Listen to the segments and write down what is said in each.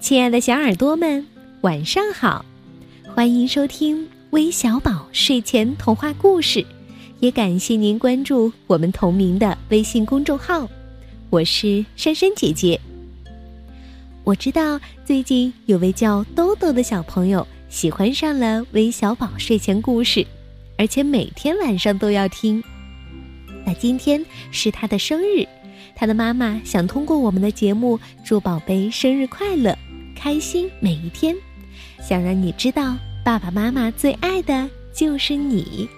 亲爱的小耳朵们，晚上好！欢迎收听微小宝睡前童话故事，也感谢您关注我们同名的微信公众号。我是珊珊姐姐。我知道最近有位叫豆豆的小朋友喜欢上了微小宝睡前故事，而且每天晚上都要听。那今天是他的生日，他的妈妈想通过我们的节目祝宝贝生日快乐。开心每一天，想让你知道爸爸妈妈最爱的就是你。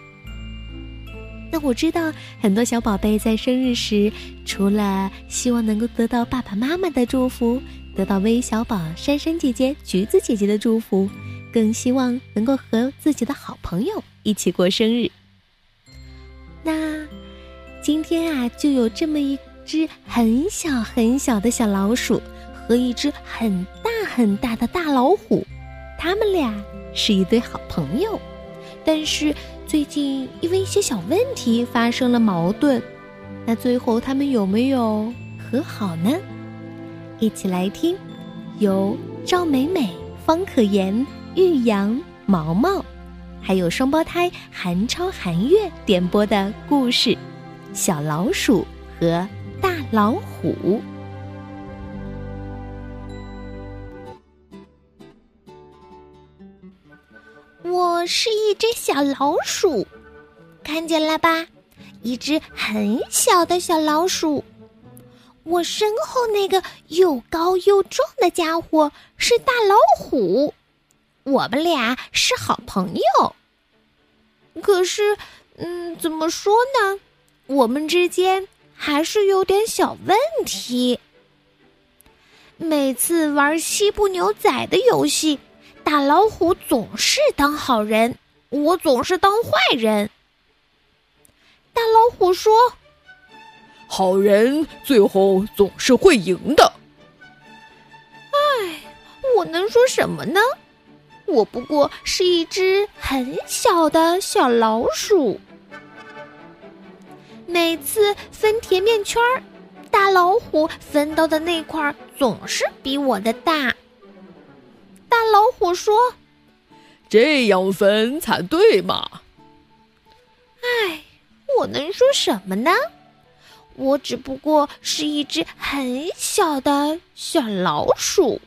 那我知道很多小宝贝在生日时，除了希望能够得到爸爸妈妈的祝福，得到微小宝、珊珊姐姐、橘子姐姐的祝福，更希望能够和自己的好朋友一起过生日。那今天啊，就有这么一只很小很小的小老鼠。和一只很大很大的大老虎，他们俩是一对好朋友，但是最近因为一些小问题发生了矛盾，那最后他们有没有和好呢？一起来听，由赵美美、方可言、玉阳、毛毛，还有双胞胎韩超、韩月点播的故事《小老鼠和大老虎》。我是一只小老鼠，看见了吧？一只很小的小老鼠。我身后那个又高又壮的家伙是大老虎，我们俩是好朋友。可是，嗯，怎么说呢？我们之间还是有点小问题。每次玩西部牛仔的游戏。大老虎总是当好人，我总是当坏人。大老虎说：“好人最后总是会赢的。”哎，我能说什么呢？我不过是一只很小的小老鼠。每次分甜面圈儿，大老虎分到的那块总是比我的大。大老虎说：“这样分才对嘛。”哎，我能说什么呢？我只不过是一只很小的小老鼠。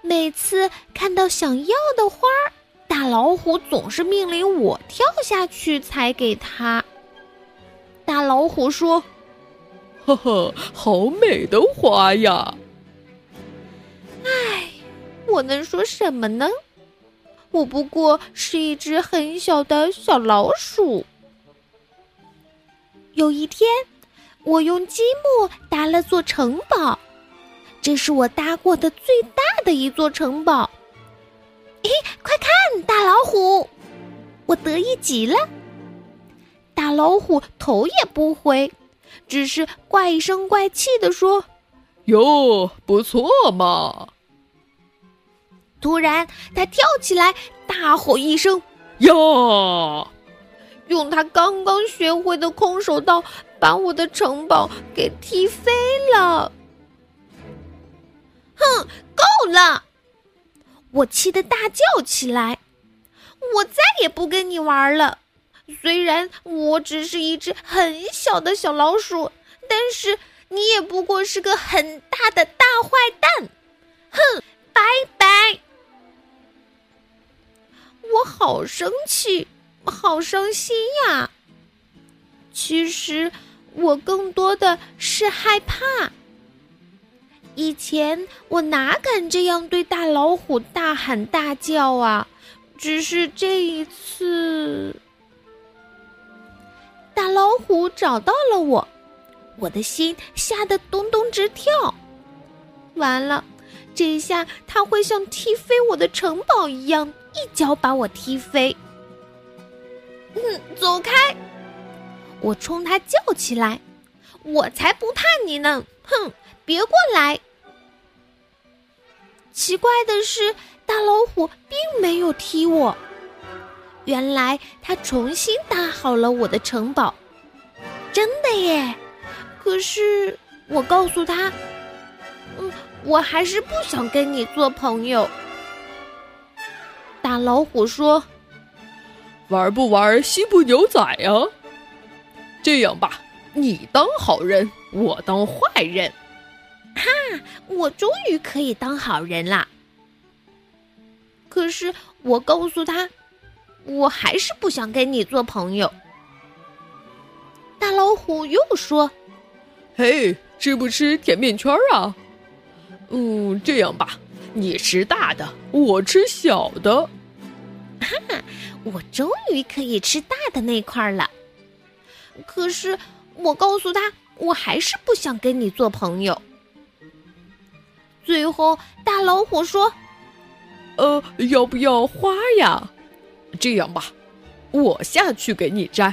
每次看到想要的花儿，大老虎总是命令我跳下去采给他。大老虎说：“呵呵，好美的花呀！”我能说什么呢？我不过是一只很小的小老鼠。有一天，我用积木搭了座城堡，这是我搭过的最大的一座城堡。嘿，快看，大老虎！我得意极了。大老虎头也不回，只是怪声怪气的说：“哟，不错嘛。”突然，他跳起来，大吼一声：“呀！”用他刚刚学会的空手道，把我的城堡给踢飞了。哼，够了！我气得大叫起来：“我再也不跟你玩了！虽然我只是一只很小的小老鼠，但是你也不过是个很大的大坏蛋！哼，拜拜！”我好生气，好伤心呀。其实我更多的是害怕。以前我哪敢这样对大老虎大喊大叫啊！只是这一次，虎找到了我，我的心吓得咚咚直跳。完了，这一下他会像踢飞我的城堡一样。一脚把我踢飞，嗯，走开！我冲他叫起来：“我才不怕你呢！哼，别过来！”奇怪的是，大老虎并没有踢我，原来他重新搭好了我的城堡，真的耶！可是我告诉他：“嗯，我还是不想跟你做朋友。大老虎说：“玩不玩西部牛仔呀？这样吧，你当好人，我当坏人。”哈，我终于可以当好人啦！可是我告诉他，我还是不想跟你做朋友。大老虎又说：“嘿，吃不吃甜面圈啊？嗯，这样吧，你吃大的，我吃小的。”哈，我终于可以吃大的那块了。可是我告诉他，我还是不想跟你做朋友。最后，大老虎说：“呃，要不要花呀？这样吧，我下去给你摘。”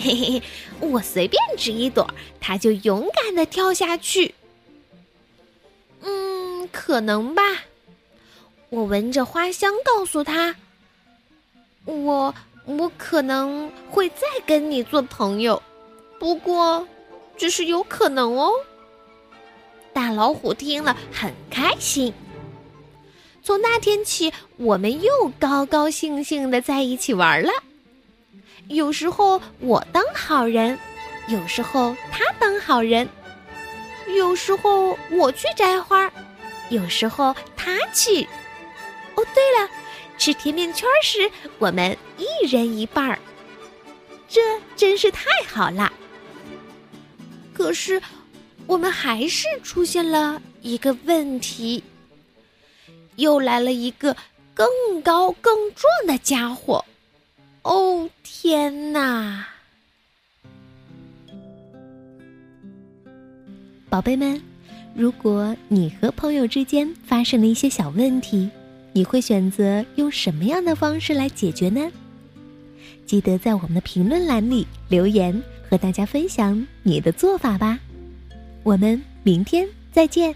嘿嘿嘿，我随便指一朵，他就勇敢的跳下去。嗯，可能吧。我闻着花香，告诉他：“我我可能会再跟你做朋友，不过只是有可能哦。”大老虎听了很开心。从那天起，我们又高高兴兴的在一起玩了。有时候我当好人，有时候他当好人，有时候我去摘花，有时候他去。哦，对了，吃甜面圈时我们一人一半儿，这真是太好了。可是，我们还是出现了一个问题，又来了一个更高更壮的家伙。哦天哪！宝贝们，如果你和朋友之间发生了一些小问题，你会选择用什么样的方式来解决呢？记得在我们的评论栏里留言，和大家分享你的做法吧。我们明天再见。